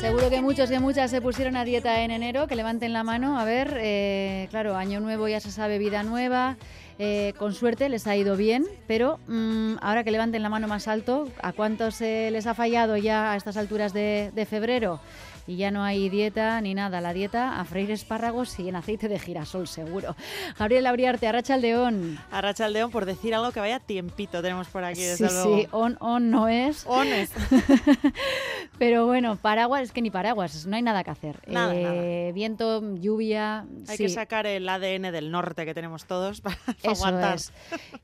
Seguro que muchos y muchas se pusieron a dieta en enero, que levanten la mano. A ver, eh, claro, año nuevo ya se sabe, vida nueva. Eh, con suerte les ha ido bien, pero mm, ahora que levanten la mano más alto, ¿a cuántos se les ha fallado ya a estas alturas de febrero? Y ya no hay dieta ni nada. La dieta a freír espárragos y en aceite de girasol, seguro. Gabriel Abriarte, Arracha Aldeón. Arracha Aldeón, por decir algo que vaya tiempito tenemos por aquí, desde sí, luego. Sí, on, on no es. On es. Pero bueno, paraguas, es que ni paraguas, no hay nada que hacer. Nada, eh, nada. Viento, lluvia. Hay sí. que sacar el ADN del norte que tenemos todos para, para Eso aguantar. es.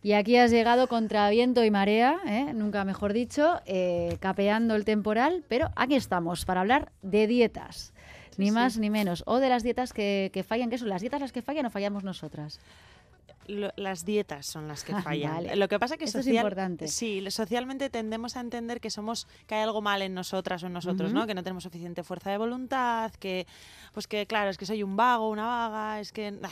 Y aquí has llegado contra viento y marea, ¿eh? nunca mejor dicho, eh, capeando el temporal, pero aquí estamos para hablar de dietas. Ni sí. más ni menos. O de las dietas que, que fallan. ¿Qué son? ¿Las dietas las que fallan o fallamos nosotras? Lo- las dietas son las que Ah, fallan. vale. Lo que pasa que es importante. Sí, socialmente tendemos a entender que somos que hay algo mal en nosotras o en nosotros. ¿no? Que no tenemos suficiente fuerza de voluntad, que pues que claro, es que soy un vago, una vaga, es que nah,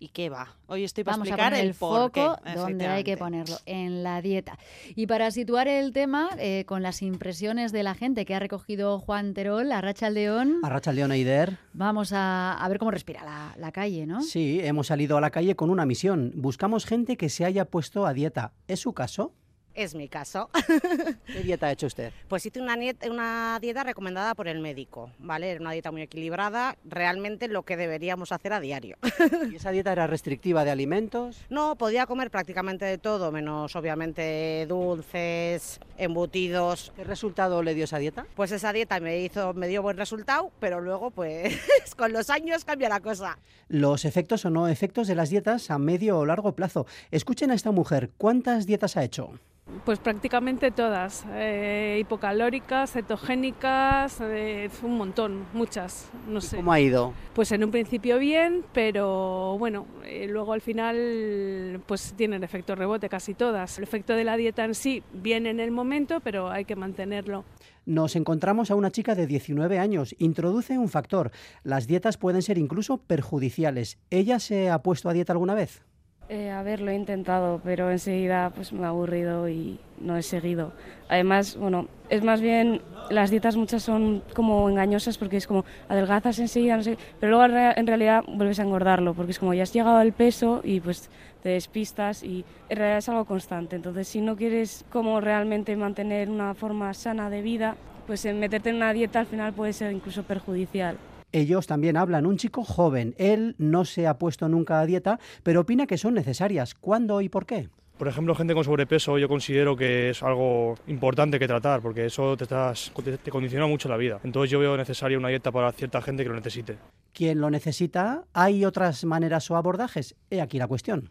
¿Y qué va? Hoy estoy para Vamos a poner el, qué, foco donde hay que ponerlo, en la dieta. Y para situar el tema, eh, con las impresiones de la gente que ha recogido Juan Terol, a Racha León, Arracha León Eider. vamos a, a ver cómo respira la, la calle, ¿no? Sí, hemos salido a la calle con una misión. Buscamos gente que se haya puesto a dieta. ¿Es su caso? Es mi caso. ¿Qué dieta ha hecho usted? Pues hice una, dieta recomendada por el médico, ¿vale? Era una dieta muy equilibrada, realmente lo que deberíamos hacer a diario. ¿Y esa dieta era restrictiva de alimentos? No, podía comer prácticamente de todo, menos obviamente dulces, embutidos. ¿Qué resultado le dio esa dieta? Pues esa dieta me hizo, me dio buen resultado, pero luego pues con los años cambia la cosa. Los efectos o no efectos de las dietas a medio o largo plazo. Escuchen a esta mujer, ¿cuántas dietas ha hecho? Pues prácticamente todas, eh, hipocalóricas, cetogénicas, eh, un montón, muchas, no sé. ¿Cómo ha ido? Pues en un principio bien, pero bueno, eh, luego al final pues tienen efecto rebote casi todas. El efecto de la dieta en sí viene en el momento, pero hay que mantenerlo. Nos encontramos a una chica de 19 años. Introduce un factor. Las dietas pueden ser incluso perjudiciales. ¿Ella se ha puesto a dieta alguna vez? Eh, a ver, lo he intentado, pero enseguida pues me ha aburrido y no he seguido. Además, bueno, es más bien, las dietas muchas son como engañosas porque es como adelgazas enseguida, no sé, pero luego en rea- en realidad vuelves a engordarlo porque es como ya has llegado al peso y pues te despistas y en realidad es algo constante. Entonces, si no quieres como realmente mantener una forma sana de vida, pues en meterte en una dieta al final puede ser incluso perjudicial. Ellos también hablan. Un chico joven. Él no se ha puesto nunca a dieta, pero opina que son necesarias. ¿Cuándo y por qué? Por ejemplo, gente con sobrepeso yo considero que es algo importante que tratar porque eso te, estás- te- te condiciona mucho la vida. Entonces yo veo necesaria una dieta para cierta gente que lo necesite. Quien lo necesita, ¿hay otras maneras o abordajes? He aquí la cuestión.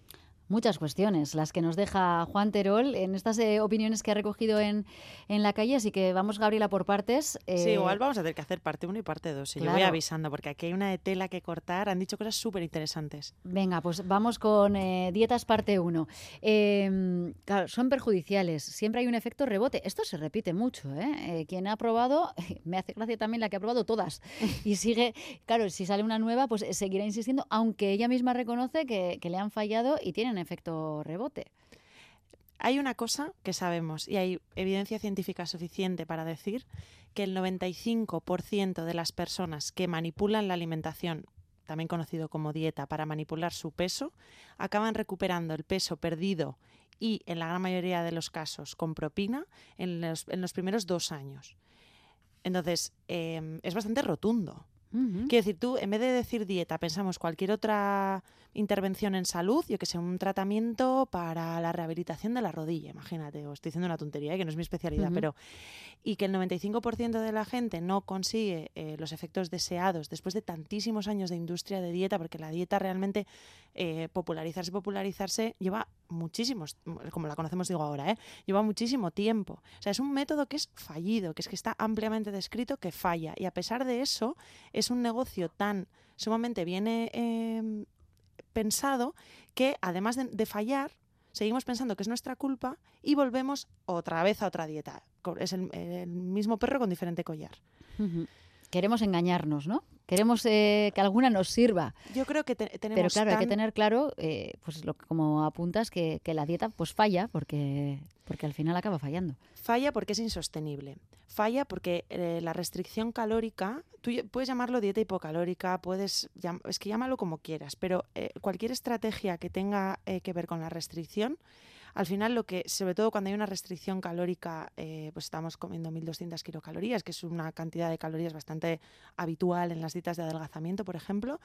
Muchas cuestiones, las que nos deja Juan Terol en estas eh, opiniones que ha recogido en, en la calle, así que vamos, Gabriela, por partes. Sí, Eh, igual vamos a tener que hacer parte 1 y parte 2. Y yo voy claro. avisando, porque aquí hay una de tela que cortar. Han dicho cosas súper interesantes. Venga, pues vamos con eh, dietas parte 1. claro, son perjudiciales, siempre hay un efecto rebote. Esto se repite mucho. ¿eh? Eh, quien ha probado, me hace gracia también la que ha probado todas. Y sigue, claro, si sale una nueva, pues seguirá insistiendo, aunque ella misma reconoce que, que le han fallado y tienen efecto rebote. Hay una cosa que sabemos y hay evidencia científica suficiente para decir que el 95% de las personas que manipulan la alimentación, también conocido como dieta, para manipular su peso, acaban recuperando el peso perdido y, en la gran mayoría de los casos, con propina en los, en los primeros dos años. Entonces, eh, es bastante rotundo. Quiero decir, tú, en vez de decir dieta, pensamos cualquier otra intervención en salud, yo que sé, un tratamiento para la rehabilitación de la rodilla, imagínate, o estoy diciendo una tontería, ¿eh? que no es mi especialidad, pero. Y que el 95% de la gente no consigue eh, los efectos deseados después de tantísimos años de industria de dieta, porque la dieta realmente, eh, popularizarse, popularizarse, lleva muchísimos, como la conocemos, digo ahora, ¿eh? lleva muchísimo tiempo. O sea, es un método que es fallido, que es que está ampliamente descrito que falla. Y a pesar de eso, es un negocio tan sumamente bien eh, eh, pensado que además de, fallar, seguimos pensando que es nuestra culpa y volvemos otra vez a otra dieta. Es el, mismo perro con diferente collar. Queremos engañarnos, ¿no? Queremos eh, que alguna nos sirva. Yo creo que te- tenemos Pero claro, hay que tener claro, eh, pues lo como apuntas, que, que la dieta pues falla porque, porque al final acaba fallando. Falla porque es insostenible. Falla porque eh, la restricción calórica, tú puedes llamarlo dieta hipocalórica, puedes es que llámalo como quieras, pero eh, cualquier estrategia que tenga eh, que ver con la restricción, al final lo que, sobre todo cuando hay una restricción calórica, eh, pues estamos comiendo 1.200 kilocalorías, que es una cantidad de calorías bastante habitual en las dietas de adelgazamiento, por ejemplo,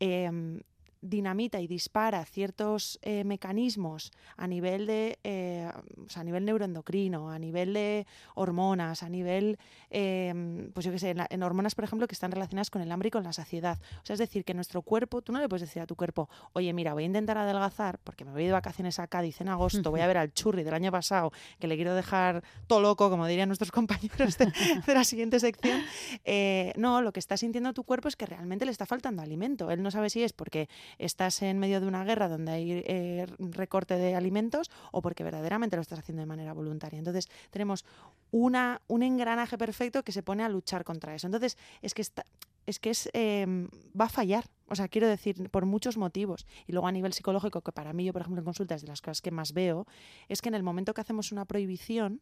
em, dinamita y dispara ciertos eh, mecanismos a nivel de eh, o sea, a nivel neuroendocrino, a nivel de hormonas, a nivel eh, pues yo qué sé, en, la- en hormonas, por ejemplo, que están relacionadas con el hambre y con la saciedad. O sea, es decir, que nuestro cuerpo, tú no le puedes decir a tu cuerpo, oye, mira, voy a intentar adelgazar porque me voy de vacaciones a Cádiz en agosto, voy a ver al churri del año pasado, que le quiero dejar todo loco, como dirían nuestros compañeros de, de la siguiente sección. No, lo que está sintiendo tu cuerpo es que realmente le está faltando alimento. Él no sabe si es porque estás en medio de una guerra donde hay eh, recorte de alimentos o porque verdaderamente lo estás haciendo de manera voluntaria. Entonces, tenemos una, un engranaje perfecto que se pone a luchar contra eso. Entonces, es que está, es que es, eh, va a fallar. O sea, quiero decir, por muchos motivos. Y luego a nivel psicológico, que para mí, yo, por ejemplo, en consultas de las cosas que más veo, es que en el momento que hacemos una prohibición,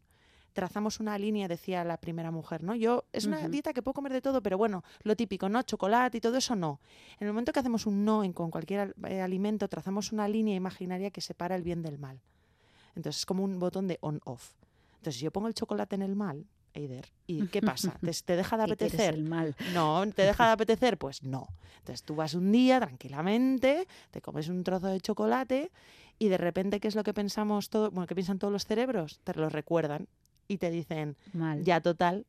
trazamos una línea, decía la primera mujer, ¿no? Yo, es una dieta que puedo comer de todo, pero bueno, lo típico, ¿no? Chocolate y todo eso no. En el momento que hacemos un no en, con cualquier al- eh, alimento, trazamos una línea imaginaria que separa el bien del mal. Entonces es como un botón de on-off. Entonces, si yo pongo el chocolate en el mal, Eider, ¿y qué pasa? ¿Te, te deja de apetecer? el mal. No, ¿te deja de apetecer? Pues no. Entonces tú vas un día tranquilamente, te comes un trozo de chocolate y de repente, ¿qué es lo que pensamos todo? Bueno, ¿qué piensan todos los cerebros? Te lo recuerdan y te dicen, Mal. ya total,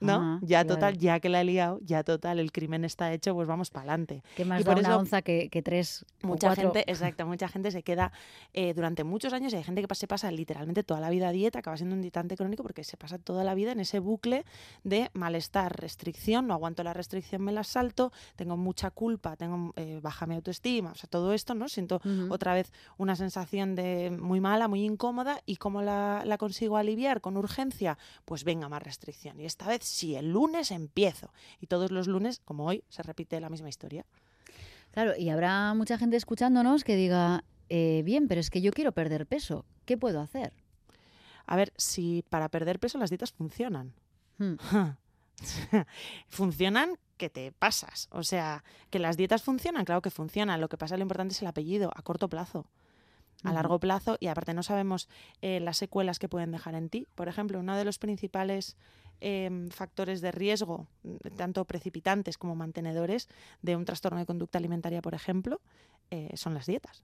¿no? Ajá, ya claro. total, ya que la he liado, ya total, el crimen está hecho, pues vamos para adelante. Que más y da por una eso- onza que, que tres o Mucha cuatro. gente, exacto, mucha gente se queda eh, durante muchos años y hay gente que se pasa literalmente toda la vida a dieta, acaba siendo un dietante crónico porque se pasa toda la vida en ese bucle de malestar, restricción, no aguanto la restricción, me la salto, tengo mucha culpa, tengo eh, baja mi autoestima, o sea, todo esto, ¿no? Siento otra vez una sensación de muy mala, muy incómoda y cómo la, la consigo aliviar con urgencia, pues venga más restricción. Y esta vez sí, el lunes empiezo. Y todos los lunes, como hoy, se repite la misma historia. Claro, y habrá mucha gente escuchándonos que diga, eh, bien, pero es que yo quiero perder peso. ¿Qué puedo hacer? A ver, si para perder peso las dietas funcionan. Hmm. funcionan que te pasas. O sea, que las dietas funcionan, claro que funcionan. Lo que pasa, lo importante es el apellido, a corto plazo. A largo plazo, y aparte no sabemos eh, las secuelas que pueden dejar en ti. Por ejemplo, uno de los principales em, factores de riesgo, mm, tanto precipitantes como mantenedores, de un trastorno de conducta alimentaria, por ejemplo, eh, son las dietas.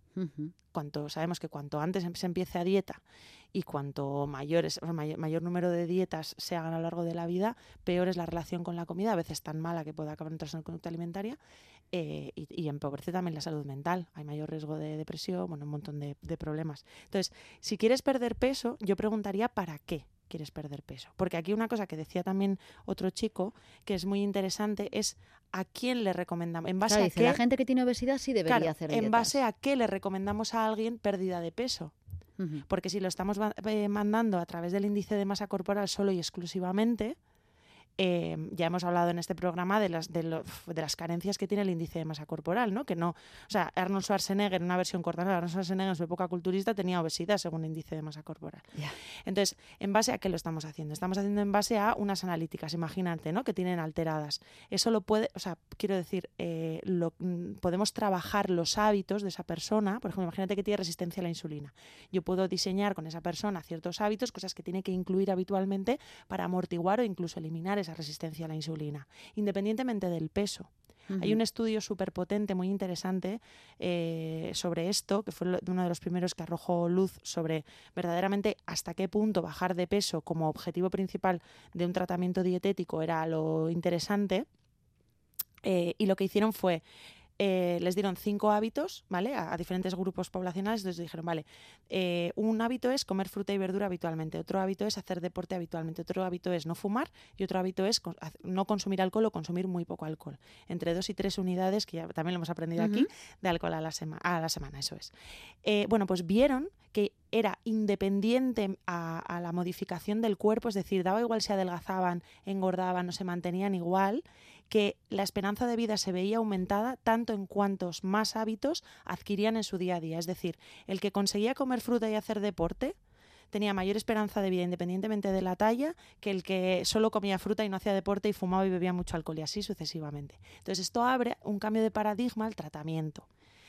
Cuanto sabemos que cuanto antes em- se empiece a dieta y cuanto mayores, mayor, mayor número de dietas se hagan a lo largo de la vida, peor es la relación con la comida, a veces tan mala que puede acabar en un trastorno de conducta alimentaria eh, y, y empobrece también la salud mental. Hay mayor riesgo de depresión, bueno, un montón de, de problemas. Entonces, si quieres perder peso, yo preguntaría ¿para qué? quieres perder peso. Porque aquí una cosa que decía también otro chico, que es muy interesante, es a quién le recomendamos, en base Claro, a dice, qué la gente que tiene obesidad sí debería Claro, hacer en dietas. base a qué le recomendamos a alguien pérdida de peso. Porque si lo estamos eh, mandando a través del índice de masa corporal solo y exclusivamente, eh, ya hemos hablado en este programa de las, de, lo- de las carencias que tiene el índice de masa corporal, ¿no? Que no, o sea, Arnold Schwarzenegger, en una versión corta, ¿no? Arnold Schwarzenegger en su época culturista tenía obesidad según el índice de masa corporal. Entonces, ¿en base a qué lo estamos haciendo? Estamos haciendo en base a unas analíticas, imagínate, ¿no? Que tienen alteradas. Eso lo puede, o sea, quiero decir, eh, lo- mm, podemos trabajar los hábitos de esa persona. Por ejemplo, imagínate que tiene resistencia a la insulina. Yo puedo diseñar con esa persona ciertos hábitos, cosas que tiene que incluir habitualmente para amortiguar o incluso eliminar esa resistencia a la insulina, independientemente del peso. Hay un estudio súper potente, muy interesante, eh, sobre esto, que fue uno de los primeros que arrojó luz sobre verdaderamente hasta qué punto bajar de peso como objetivo principal de un tratamiento dietético era lo interesante. Eh, y lo que hicieron fue, eh, les dieron cinco hábitos, ¿vale? A, a diferentes grupos poblacionales, entonces dijeron, vale, eh, un hábito es comer fruta y verdura habitualmente, otro hábito es hacer deporte habitualmente, otro hábito es no fumar y otro hábito es con- no consumir alcohol o consumir muy poco alcohol. Entre dos y tres unidades, que ya también lo hemos aprendido aquí, de alcohol a la, sema- a la semana, eso es. Eh, bueno, pues vieron que era independiente a, a la modificación del cuerpo, es decir, daba igual si adelgazaban, engordaban o se mantenían igual, que la esperanza de vida se veía aumentada tanto en cuantos más hábitos adquirían en su día a día. Es decir, el que conseguía comer fruta y hacer deporte tenía mayor esperanza de vida independientemente de la talla que el que solo comía fruta y no hacía deporte y fumaba y bebía mucho alcohol y así sucesivamente. Entonces esto abre un cambio de paradigma al tratamiento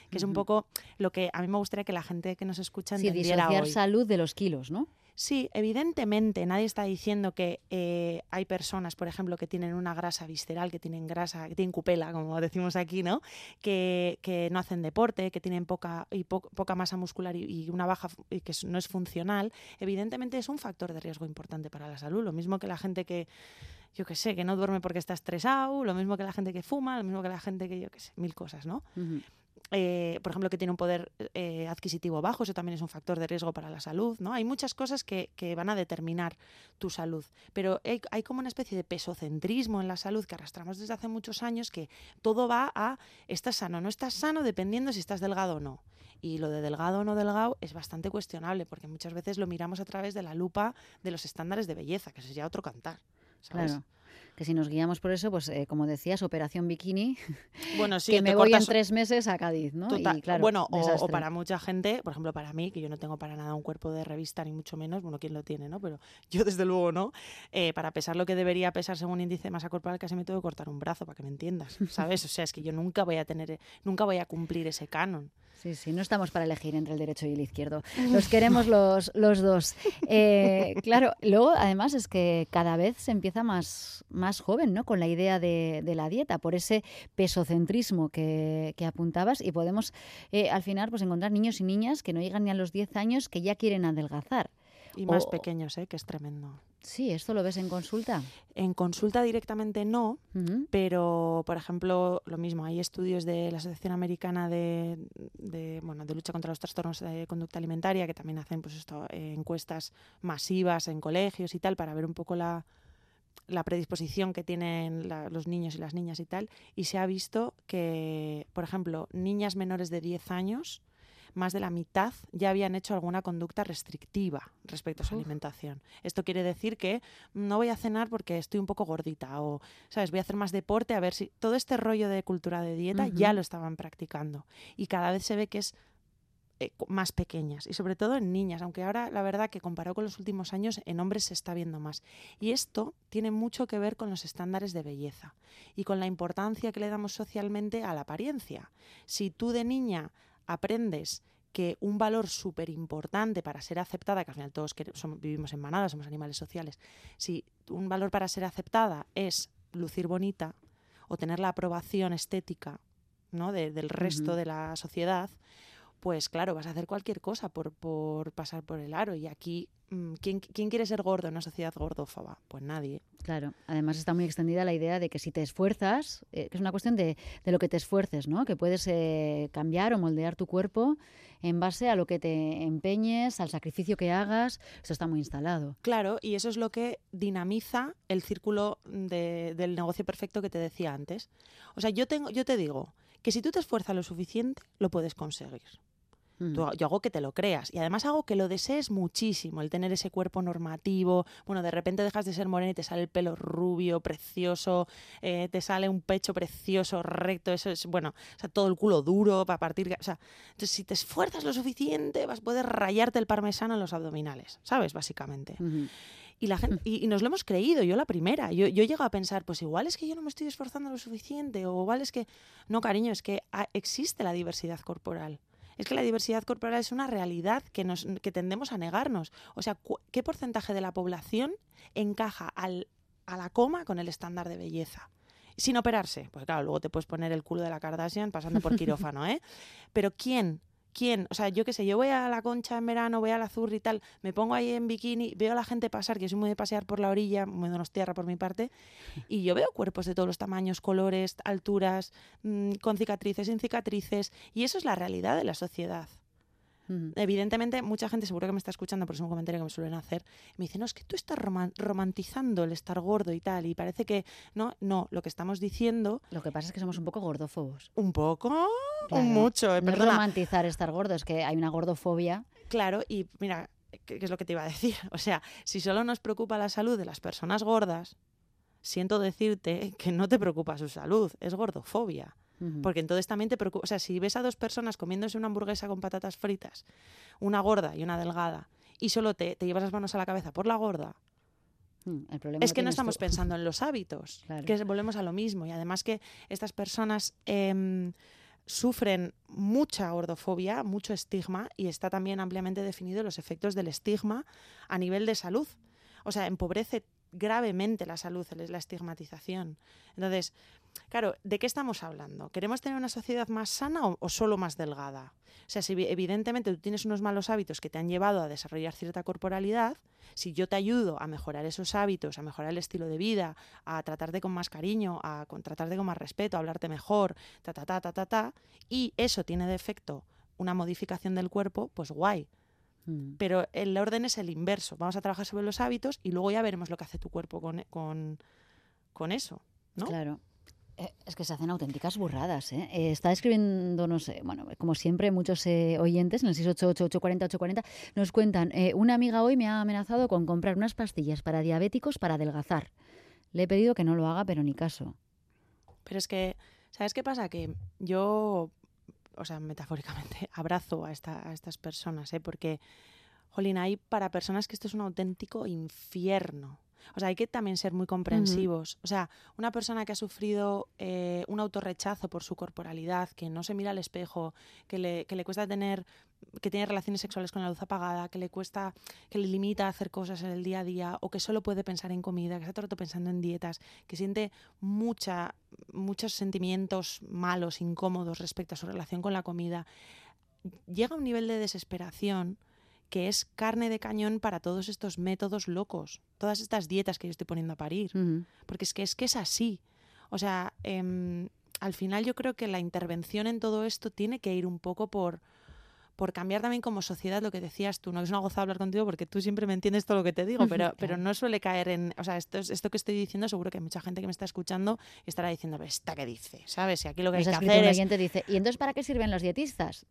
que es un poco lo que a mí me gustaría que la gente que nos escucha entendiera sí, disociar salud de los kilos, ¿no? Sí, evidentemente, nadie está diciendo que eh, hay personas, por ejemplo, que tienen una grasa visceral, que tienen grasa, que tienen cupela, como decimos aquí, ¿no? Que, que no hacen deporte, que tienen poca, y poca masa muscular y, una baja y que no es funcional. Evidentemente es un factor de riesgo importante para la salud. Lo mismo que la gente que, yo qué sé, que no duerme porque está estresado, lo mismo que la gente que fuma, lo mismo que la gente que, yo qué sé, mil cosas, ¿no? Eh, por ejemplo, que tiene un poder eh, adquisitivo bajo, eso también es un factor de riesgo para la salud, ¿no? Hay muchas cosas que, van a determinar tu salud, pero hay, como una especie de pesocentrismo en la salud que arrastramos desde hace muchos años, que todo va a estás sano, no estás sano, dependiendo si estás delgado o no. Y lo de delgado o no delgado es bastante cuestionable, porque muchas veces lo miramos a través de la lupa de los estándares de belleza, que eso es ya otro cantar. Claro que si nos guiamos por eso, pues eh, como decías, Operación Bikini, bueno, sí, que me voy en tres meses a Cádiz, ¿no? bueno, o, para mucha gente, por ejemplo, para mí, que yo no tengo para nada un cuerpo de revista, ni mucho menos, bueno, quién lo tiene, ¿no? Pero yo desde luego no, eh, para pesar lo que debería pesar según índice de masa corporal, casi me tengo que cortar un brazo, para que me entiendas, ¿sabes? O sea, es que yo nunca voy a tener, nunca voy a cumplir ese canon. Sí, sí, no estamos para elegir entre el derecho y el izquierdo. Los queremos los, los dos. Eh, claro, luego además es que cada vez se empieza más, más joven, ¿no? Con la idea de, la dieta, por ese pesocentrismo que, que apuntabas y podemos eh, al final pues encontrar niños y niñas que no llegan ni a los 10 años que ya quieren adelgazar. Y más pequeños, ¿eh? que es tremendo. Sí, ¿esto lo ves en consulta? En consulta directamente no, pero por ejemplo, lo mismo, hay estudios de la Asociación Americana de, bueno, de lucha contra los trastornos de conducta alimentaria que también hacen pues esto, eh, encuestas masivas en colegios y tal para ver un poco la, la predisposición que tienen los niños y las niñas y tal, y se ha visto que, por ejemplo, niñas menores de 10 años más de la mitad ya habían hecho alguna conducta restrictiva respecto a su alimentación. Esto quiere decir que no voy a cenar porque estoy un poco gordita o, ¿sabes? Voy a hacer más deporte a ver si todo este rollo de cultura de dieta ya lo estaban practicando y cada vez se ve que es eh, más pequeñas y sobre todo en niñas, aunque ahora la verdad que comparado con los últimos años en hombres se está viendo más. Y esto tiene mucho que ver con los estándares de belleza y con la importancia que le damos socialmente a la apariencia. Si tú de niña aprendes que un valor súper importante para ser aceptada, que al final todos vivimos en manadas, somos animales sociales, si un valor para ser aceptada es lucir bonita o tener la aprobación estética ¿no? del resto de la sociedad, pues claro, vas a hacer cualquier cosa por, por pasar por el aro. Y aquí Mm, ¿quién, quiere ser gordo en una sociedad gordófoba? Pues nadie. Claro, además está muy extendida la idea de que si te esfuerzas, eh, que es una cuestión de, lo que te esfuerces, ¿no? Que puedes eh, cambiar o moldear tu cuerpo en base a lo que te empeñes, al sacrificio que hagas. Eso está muy instalado. Claro, y eso es lo que dinamiza el círculo del negocio perfecto que te decía antes. O sea, yo, tengo, yo te digo que si tú te esfuerzas lo suficiente, lo puedes conseguir yo hago que te lo creas y además hago que lo desees muchísimo, el tener ese cuerpo normativo. Bueno, de repente dejas de ser morena y te sale el pelo rubio, precioso, eh, te sale un pecho precioso, recto, eso es, bueno, o sea, todo el culo duro para partir. O sea, entonces si te esfuerzas lo suficiente, vas a poder rayarte el parmesano en los abdominales, ¿sabes? Básicamente. Y, la gente, y, nos lo hemos creído, yo la primera. Yo, yo llego a pensar, pues igual es que yo no me estoy esforzando lo suficiente, o igual es que. No, cariño, es que existe la diversidad corporal es que la diversidad corporal es una realidad que, nos, que tendemos a negarnos. O sea, ¿qué porcentaje de la población encaja al, a la coma con el estándar de belleza? Sin operarse. Pues claro, luego te puedes poner el culo de la Kardashian pasando por quirófano, ¿eh? Pero ¿quién ¿Quién? O sea, yo qué sé, yo voy a la concha en verano, voy a la azur y tal, me pongo ahí en bikini, veo a la gente pasar, que soy muy de pasear por la orilla, muy de tierra por mi parte, y yo veo cuerpos de todos los tamaños, colores, alturas, mm, con cicatrices, sin cicatrices, y eso es la realidad de la sociedad. Evidentemente, mucha gente seguro que me está escuchando, por es un comentario que me suelen hacer, me dice, no, es que tú estás romantizando el estar gordo y tal, y parece que, no, no, lo que estamos diciendo... Lo que pasa es que somos un poco gordofobos. Un poco, mucho. Eh, no es romantizar estar gordo, es que hay una gordofobia. Claro, y mira, ¿qué, es lo que te iba a decir? O sea, si solo nos preocupa la salud de las personas gordas, siento decirte que no te preocupa su salud, es gordofobia. Porque entonces también te preocupa. O sea, si ves a dos personas comiéndose una hamburguesa con patatas fritas, una gorda y una delgada, y solo te, te llevas las manos a la cabeza por la gorda, Mm, El problema es que no estamos tú. pensando en los hábitos, Claro. que volvemos a lo mismo. Y además que estas personas em, sufren mucha gordofobia, mucho estigma, y está también ampliamente definido los efectos del estigma a nivel de salud. O sea, empobrece gravemente la salud, el- la estigmatización. Entonces, claro, ¿de qué estamos hablando? ¿Queremos tener una sociedad más sana o, solo más delgada? O sea, si evi- evidentemente tú tienes unos malos hábitos que te han llevado a desarrollar cierta corporalidad, si yo te ayudo a mejorar esos hábitos, a mejorar el estilo de vida, a tratarte con más cariño, a con- tratarte con más respeto, a hablarte mejor, ta, ta, ta, ta, ta, ta, y eso tiene de efecto una modificación del cuerpo, pues guay. Mm. Pero el orden es el inverso. Vamos a trabajar sobre los hábitos y luego ya veremos lo que hace tu cuerpo con, con, con eso. ¿no? Claro. Eh, Es que se hacen auténticas burradas. ¿eh? Eh, está escribiéndonos, eh, bueno, como siempre, muchos eh, oyentes en el 688-840-840 nos cuentan, eh, una amiga hoy me ha amenazado con comprar unas pastillas para diabéticos para adelgazar. Le he pedido que no lo haga, pero ni caso. Pero es que, ¿sabes qué pasa? Que yo, o sea, metafóricamente, abrazo a, esta- a estas personas, ¿eh? Porque, jolín, hay para personas que esto es un auténtico infierno. O sea, hay que también ser muy comprensivos. O sea, una persona que ha sufrido eh, un autorrechazo por su corporalidad, que no se mira al espejo, que le, que le cuesta tener, que tiene relaciones sexuales con la luz apagada, que le cuesta, que le limita a hacer cosas en el día a día, o que solo puede pensar en comida, que está todo el rato pensando en dietas, que siente mucha, muchos sentimientos malos, incómodos respecto a su relación con la comida, llega a un nivel de desesperación que es carne de cañón para todos estos métodos locos, todas estas dietas que yo estoy poniendo a parir. Porque es que es que es así. O sea, em, al final yo creo que la intervención en todo esto tiene que ir un poco por, por cambiar también como sociedad lo que decías tú. No es una goza hablar contigo porque tú siempre me entiendes todo lo que te digo, pero, pero no suele caer en... O sea, esto, es- esto que estoy diciendo seguro que hay mucha gente que me está escuchando y estará diciendo, "¿Pero ¿esta qué dice? ¿Sabes? Y aquí lo que hay Nos ha que hacer es... dice, ¿y entonces para qué sirven los dietistas?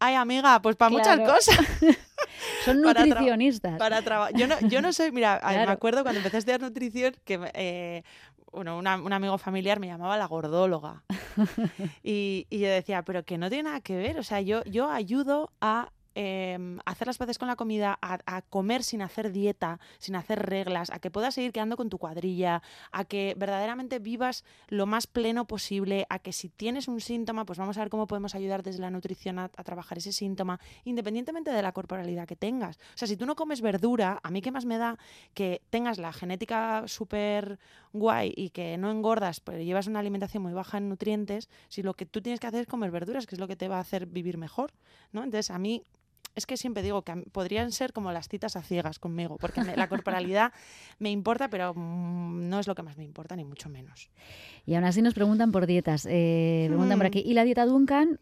Ay, amiga, pues para muchas cosas. Son Para nutricionistas. para trabajar. Yo no, yo no soy, mira, a- me Claro. acuerdo cuando empecé a estudiar nutrición que eh, bueno, una- un amigo familiar me llamaba la gordóloga. y, y yo decía, pero que no tiene nada que ver. O sea, yo, yo ayudo a em, hacer las paces con la comida, a, comer sin hacer dieta, sin hacer reglas, a que puedas seguir quedando con tu cuadrilla, a que verdaderamente vivas lo más pleno posible, a que si tienes un síntoma, pues vamos a ver cómo podemos ayudar desde la nutrición a, a trabajar ese síntoma, independientemente de la corporalidad que tengas. O sea, si tú no comes verdura, a mí qué más me da que tengas la genética súper guay y que no engordas, pero llevas una alimentación muy baja en nutrientes, si lo que tú tienes que hacer es comer verduras, que es lo que te va a hacer vivir mejor, ¿no? Entonces, a mí es que siempre digo que podrían ser como las citas a ciegas conmigo, porque me- la corporalidad me importa, pero mm, no es lo que más me importa, ni mucho menos. Y aún así nos preguntan por dietas. Eh, preguntan por Hmm. aquí. ¿Y la dieta Duncan?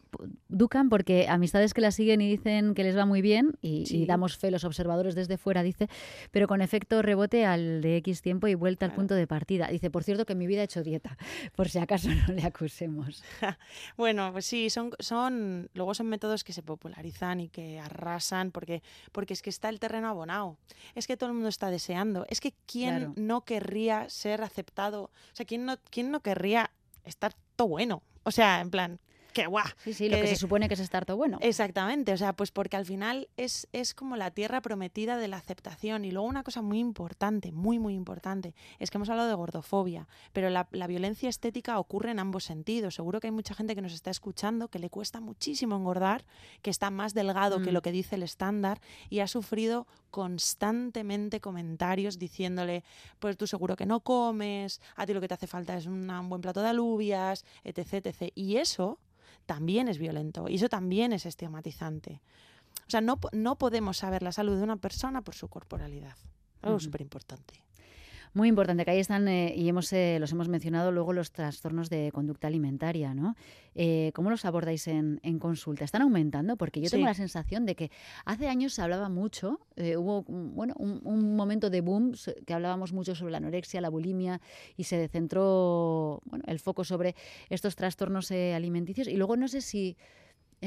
Dukan, porque amistades que la siguen y dicen que les va muy bien, y, damos fe los observadores desde fuera, dice, pero con efecto rebote al de X tiempo y vuelta al punto de partida. Dice, por cierto, que en mi vida he hecho dieta, por si acaso no le acusemos. Bueno, pues sí, son, son, luego son métodos que se popularizan y que arrasan, porque, porque es que está el terreno abonado. Es que todo el mundo está deseando. Es que quién Claro. no querría ser aceptado. O sea, quién no, quién no querría estar todo bueno. O sea, en plan, que guau. Sí, sí, lo que se supone que es estar todo bueno. Exactamente, o sea, pues porque al final es, es como la tierra prometida de la aceptación. Y luego una cosa muy importante, muy, muy importante, es que hemos hablado de gordofobia, pero la, la violencia estética ocurre en ambos sentidos. Seguro que hay mucha gente que nos está escuchando que le cuesta muchísimo engordar, que está más delgado que Mm. lo que dice el estándar y ha sufrido constantemente comentarios diciéndole, pues tú seguro que no comes, a ti lo que te hace falta es una- un buen plato de alubias, etc, etc. Y eso también es violento y eso también es estigmatizante. O sea, no, no podemos saber la salud de una persona por su corporalidad. Algo Ujú. súper importante. Muy importante, que ahí están, eh, y hemos, eh, los hemos mencionado luego, los trastornos de conducta alimentaria, ¿no? Eh, ¿Cómo los abordáis en, en consulta? ¿Están aumentando? Porque yo tengo la sensación de que hace años se hablaba mucho, eh, hubo un- bueno, un, un momento de boom se- que hablábamos mucho sobre la anorexia, la bulimia, y se centró bueno, el foco sobre estos trastornos eh, alimenticios. Y luego no sé si eh,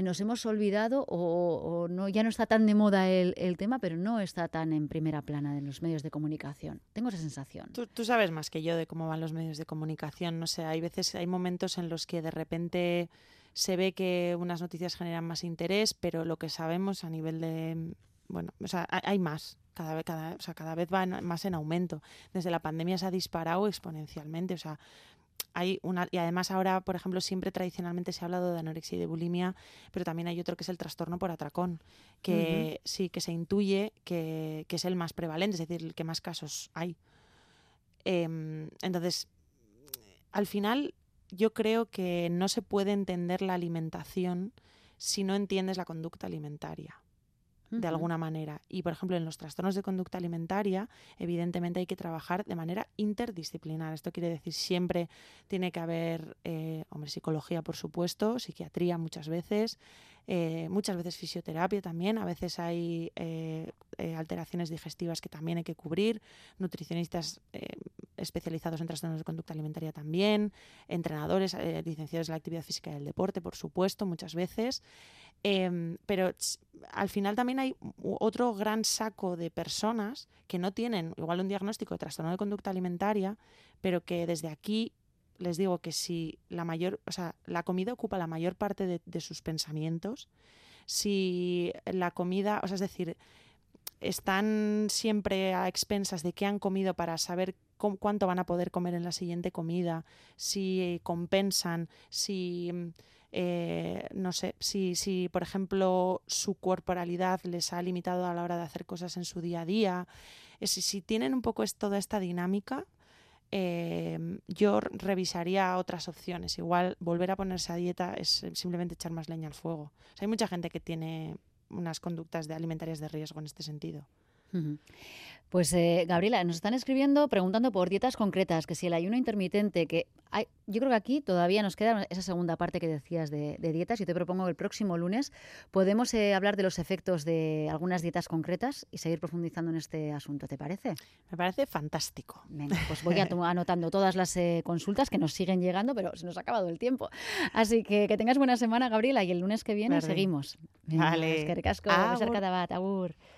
nos hemos olvidado o, no, ya no está tan de moda el, tema, pero no está tan en primera plana en los medios de comunicación. Tengo esa sensación. Tú, tú, sabes más que yo de cómo van los medios de comunicación. No sé, hay veces, hay momentos en los que de repente se ve que unas noticias generan más interés, pero lo que sabemos a nivel de, bueno, o sea, hay más. Cada vez, cada, o sea, cada vez va más en aumento. Desde la pandemia se ha disparado exponencialmente. O sea, hay una, y además ahora, por ejemplo, siempre tradicionalmente se ha hablado de anorexia y de bulimia, pero también hay otro que es el trastorno por atracón, que sí, que se intuye que, es el más prevalente, es decir, el que más casos hay. Em, entonces, al final, yo creo que no se puede entender la alimentación si no entiendes la conducta alimentaria de alguna manera. Y, por ejemplo, en los trastornos de conducta alimentaria, evidentemente hay que trabajar de manera interdisciplinar. Esto quiere decir siempre tiene que haber, eh, hombre, psicología, por supuesto, psiquiatría muchas veces, eh, muchas veces fisioterapia también, a veces hay eh, alteraciones digestivas que también hay que cubrir, nutricionistas especializados en trastornos de conducta alimentaria también, entrenadores, licenciados en la actividad física y el deporte, por supuesto, muchas veces. Em, pero al final también hay otro gran saco de personas que no tienen igual un diagnóstico de trastorno de conducta alimentaria, pero que desde aquí les digo que si la mayor, o sea, la comida ocupa la mayor parte de, sus pensamientos, si la comida, o sea, es decir, están siempre a expensas de qué han comido para saber cuánto van a poder comer en la siguiente comida, si compensan, si eh, no sé, si, si, por ejemplo, su corporalidad les ha limitado a la hora de hacer cosas en su día a día, eh, si, si tienen un poco toda esta dinámica, eh, yo revisaría otras opciones. Igual volver a ponerse a dieta es simplemente echar más leña al fuego. hay mucha gente que tiene unas conductas alimentarias de riesgo en este sentido. Pues eh, Gabriela, nos están escribiendo preguntando por dietas concretas, que si el ayuno intermitente, que hay, yo creo que aquí todavía nos queda esa segunda parte que decías de, dietas. Yo te propongo que el próximo lunes podemos eh, hablar de los efectos de algunas dietas concretas y seguir profundizando en este asunto, ¿te parece? Me parece fantástico. Venga, pues voy anotando todas las eh, consultas que nos siguen llegando, pero se nos ha acabado el tiempo. Así que que tengas buena semana, Gabriela, y el lunes que viene seguimos. vale. Es que.